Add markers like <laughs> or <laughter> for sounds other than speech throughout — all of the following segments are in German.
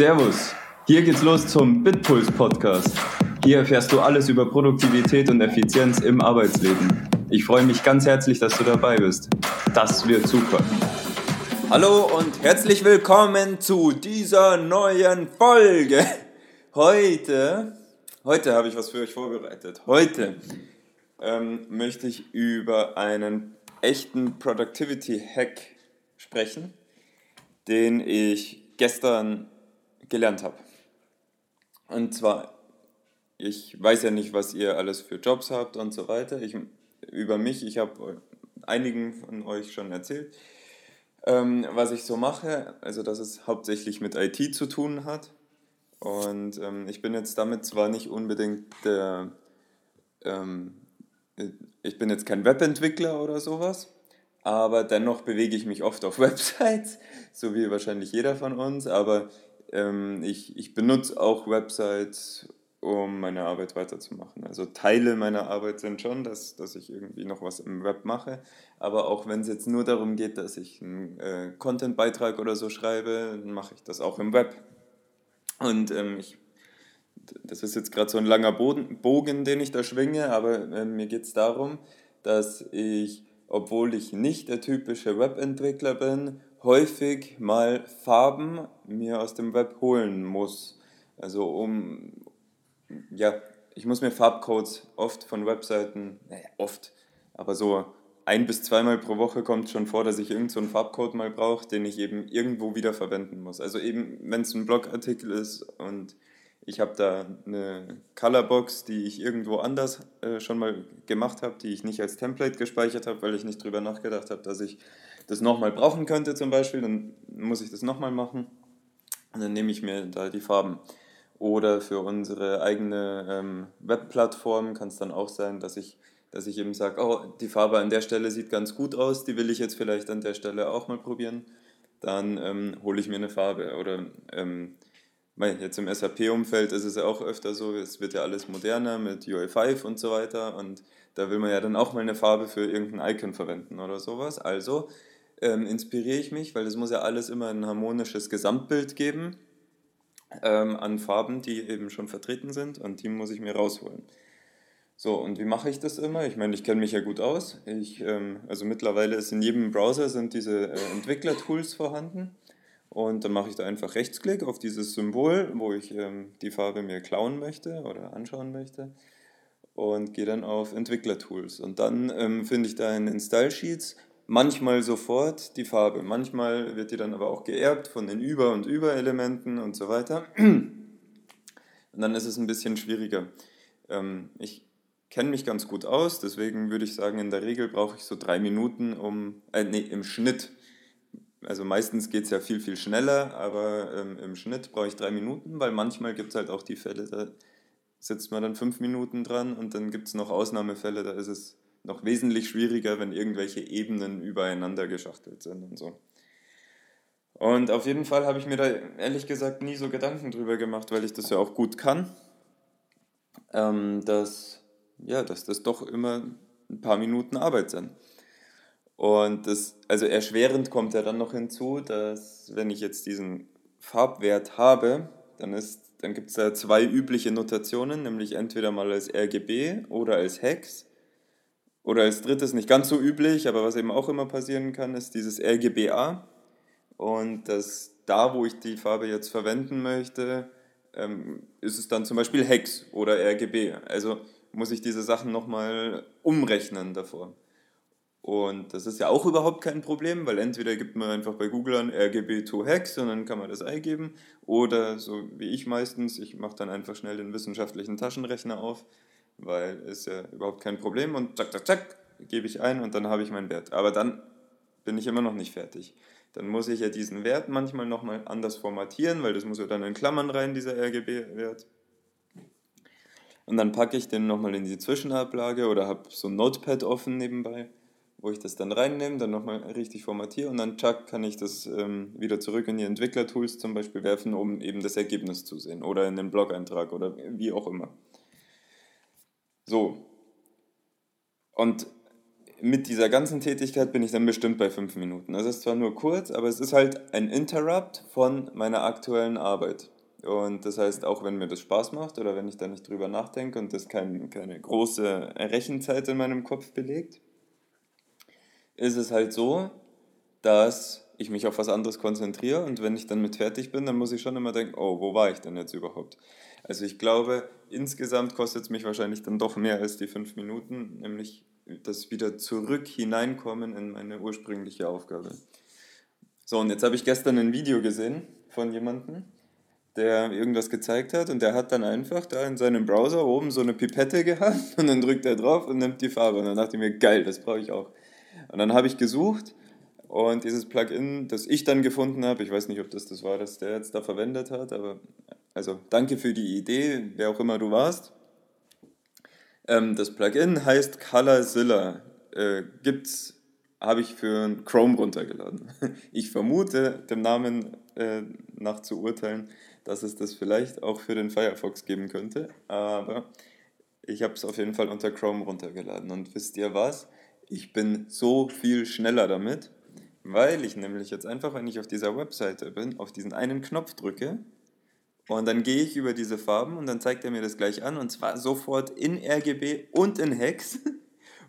Servus, hier geht's los zum Bitpuls Podcast. Hier erfährst du alles über Produktivität und Effizienz im Arbeitsleben. Ich freue mich ganz herzlich, dass du dabei bist. Das wird super. Hallo und herzlich willkommen zu dieser neuen Folge. Heute, heute habe ich was für euch vorbereitet. Heute ähm, möchte ich über einen echten Productivity Hack sprechen, den ich gestern gelernt habe. Und zwar, ich weiß ja nicht, was ihr alles für Jobs habt und so weiter. Ich, über mich, ich habe einigen von euch schon erzählt, ähm, was ich so mache. Also, dass es hauptsächlich mit IT zu tun hat. Und ähm, ich bin jetzt damit zwar nicht unbedingt der, ähm, ich bin jetzt kein Webentwickler oder sowas, aber dennoch bewege ich mich oft auf <laughs> Websites, so wie wahrscheinlich jeder von uns. Aber ähm, ich, ich benutze auch Websites, um meine Arbeit weiterzumachen. Also Teile meiner Arbeit sind schon, dass, dass ich irgendwie noch was im Web mache, aber auch wenn es jetzt nur darum geht, dass ich einen äh, Content-Beitrag oder so schreibe, mache ich das auch im Web. Und ähm, ich, das ist jetzt gerade so ein langer Boden, Bogen, den ich da schwinge, aber äh, mir geht es darum, dass ich, obwohl ich nicht der typische Webentwickler bin, häufig mal Farben mir aus dem Web holen muss. Also um, ja, ich muss mir Farbcodes oft von Webseiten, naja, oft, aber so ein bis zweimal pro Woche kommt schon vor, dass ich irgendeinen so Farbcode mal brauche, den ich eben irgendwo wieder verwenden muss. Also eben, wenn es ein Blogartikel ist und ich habe da eine Colorbox, die ich irgendwo anders äh, schon mal gemacht habe, die ich nicht als Template gespeichert habe, weil ich nicht drüber nachgedacht habe, dass ich das nochmal brauchen könnte zum Beispiel, dann muss ich das nochmal machen und dann nehme ich mir da die Farben. Oder für unsere eigene ähm, Webplattform kann es dann auch sein, dass ich, dass ich eben sage, oh, die Farbe an der Stelle sieht ganz gut aus, die will ich jetzt vielleicht an der Stelle auch mal probieren. Dann ähm, hole ich mir eine Farbe. Oder ähm, jetzt im SAP-Umfeld ist es ja auch öfter so, es wird ja alles moderner mit UI5 und so weiter und da will man ja dann auch mal eine Farbe für irgendein Icon verwenden oder sowas. Also ähm, inspiriere ich mich, weil es muss ja alles immer ein harmonisches Gesamtbild geben ähm, an Farben, die eben schon vertreten sind und die muss ich mir rausholen. So, und wie mache ich das immer? Ich meine, ich kenne mich ja gut aus. Ich, ähm, also mittlerweile ist in jedem Browser sind diese äh, Entwickler-Tools vorhanden. Und dann mache ich da einfach Rechtsklick auf dieses Symbol, wo ich ähm, die Farbe mir klauen möchte oder anschauen möchte. Und gehe dann auf Entwickler-Tools. Und dann ähm, finde ich da in den Style Sheets manchmal sofort die Farbe. Manchmal wird die dann aber auch geerbt von den Über- und Überelementen und so weiter. Und dann ist es ein bisschen schwieriger. Ähm, ich kenne mich ganz gut aus, deswegen würde ich sagen, in der Regel brauche ich so drei Minuten, um, äh, nee, im Schnitt. Also meistens geht es ja viel, viel schneller, aber ähm, im Schnitt brauche ich drei Minuten, weil manchmal gibt es halt auch die Fälle, da sitzt man dann fünf Minuten dran und dann gibt es noch Ausnahmefälle, da ist es noch wesentlich schwieriger, wenn irgendwelche Ebenen übereinander geschachtelt sind und so. Und auf jeden Fall habe ich mir da ehrlich gesagt nie so Gedanken drüber gemacht, weil ich das ja auch gut kann, ähm, dass, ja, dass das doch immer ein paar Minuten Arbeit sind. Und das, also erschwerend kommt ja dann noch hinzu, dass wenn ich jetzt diesen Farbwert habe, dann, dann gibt es da zwei übliche Notationen, nämlich entweder mal als RGB oder als Hex. Oder als drittes, nicht ganz so üblich, aber was eben auch immer passieren kann, ist dieses RGBA. Und das, da, wo ich die Farbe jetzt verwenden möchte, ähm, ist es dann zum Beispiel Hex oder RGB. Also muss ich diese Sachen nochmal umrechnen davor. Und das ist ja auch überhaupt kein Problem, weil entweder gibt man einfach bei Google an RGB to Hex und dann kann man das eingeben. Oder so wie ich meistens, ich mache dann einfach schnell den wissenschaftlichen Taschenrechner auf weil ist ja überhaupt kein Problem und zack, zack, zack, gebe ich ein und dann habe ich meinen Wert. Aber dann bin ich immer noch nicht fertig. Dann muss ich ja diesen Wert manchmal nochmal anders formatieren, weil das muss ja dann in Klammern rein, dieser RGB-Wert. Und dann packe ich den nochmal in die Zwischenablage oder habe so ein Notepad offen nebenbei, wo ich das dann reinnehme, dann nochmal richtig formatiere und dann zack, kann ich das ähm, wieder zurück in die Entwicklertools zum Beispiel werfen, um eben das Ergebnis zu sehen oder in den Blog-Eintrag oder wie auch immer. So. Und mit dieser ganzen Tätigkeit bin ich dann bestimmt bei fünf Minuten. Das ist zwar nur kurz, aber es ist halt ein Interrupt von meiner aktuellen Arbeit. Und das heißt, auch wenn mir das Spaß macht oder wenn ich da nicht drüber nachdenke und das kein, keine große Rechenzeit in meinem Kopf belegt, ist es halt so, dass ich mich auf was anderes konzentriere und wenn ich dann mit fertig bin, dann muss ich schon immer denken, oh, wo war ich denn jetzt überhaupt? Also ich glaube, insgesamt kostet es mich wahrscheinlich dann doch mehr als die fünf Minuten, nämlich das wieder zurück hineinkommen in meine ursprüngliche Aufgabe. So, und jetzt habe ich gestern ein Video gesehen von jemandem, der irgendwas gezeigt hat und der hat dann einfach da in seinem Browser oben so eine Pipette <laughs> gehabt und dann drückt er drauf und nimmt die Farbe. Und dann dachte ich mir, geil, das brauche ich auch. Und dann habe ich gesucht und dieses Plugin, das ich dann gefunden habe, ich weiß nicht, ob das das war, das der jetzt da verwendet hat, aber also danke für die Idee, wer auch immer du warst. Ähm, das Plugin heißt Colorzilla. Äh, gibt's, habe ich für Chrome runtergeladen. <laughs> Ich vermute, dem Namen äh, nach zu urteilen, dass es das vielleicht auch für den Firefox geben könnte, aber ich habe es auf jeden Fall unter Chrome runtergeladen. Und wisst ihr was? Ich bin so viel schneller damit, weil ich nämlich jetzt einfach, wenn ich auf dieser Webseite bin, auf diesen einen Knopf drücke und dann gehe ich über diese Farben und dann zeigt er mir das gleich an und zwar sofort in RGB und in Hex. <laughs>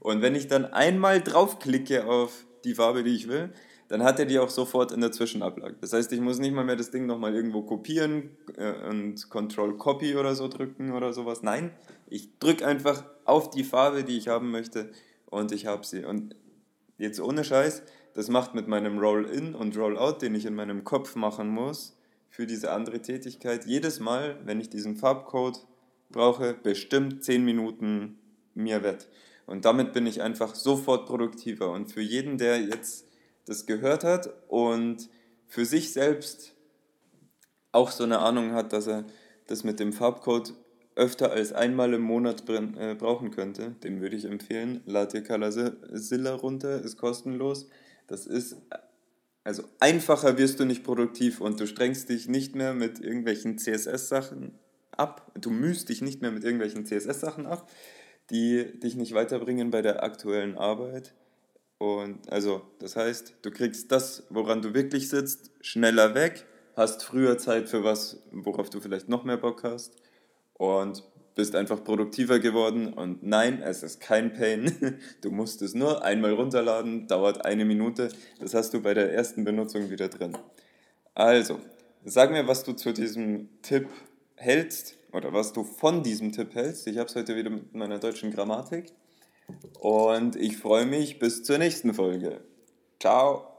Und wenn ich dann einmal draufklicke auf die Farbe, die ich will, dann hat er die auch sofort in der Zwischenablage. Das heißt, ich muss nicht mal mehr das Ding nochmal irgendwo kopieren äh, und Control Copy oder so drücken oder sowas. Nein, ich drücke einfach auf die Farbe, die ich haben möchte und ich habe sie. Und jetzt ohne Scheiß, das macht mit meinem Roll-In und Roll-Out, den ich in meinem Kopf machen muss, für diese andere Tätigkeit, jedes Mal, wenn ich diesen Farbcode brauche, bestimmt 10 Minuten mir wett. Und damit bin ich einfach sofort produktiver. Und für jeden, der jetzt das gehört hat und für sich selbst auch so eine Ahnung hat, dass er das mit dem Farbcode öfter als einmal im Monat äh, brauchen könnte, dem würde ich empfehlen, lad dir Colorzilla runter, ist kostenlos. Das ist, also einfacher wirst du nicht produktiv und du strengst dich nicht mehr mit irgendwelchen CSS-Sachen ab. Du mühst dich nicht mehr mit irgendwelchen CSS-Sachen ab, die dich nicht weiterbringen bei der aktuellen Arbeit. Und also, das heißt, du kriegst das, woran du wirklich sitzt, schneller weg, hast früher Zeit für was, worauf du vielleicht noch mehr Bock hast und bist einfach produktiver geworden. Und nein, es ist kein Pain. <laughs> Du musst es nur einmal runterladen, dauert eine Minute. Das hast du bei der ersten Benutzung wieder drin. Also, sag mir, was du zu diesem Tipp hältst oder was du von diesem Tipp hältst. Ich habe es heute wieder mit meiner deutschen Grammatik. Und ich freue mich bis zur nächsten Folge. Ciao.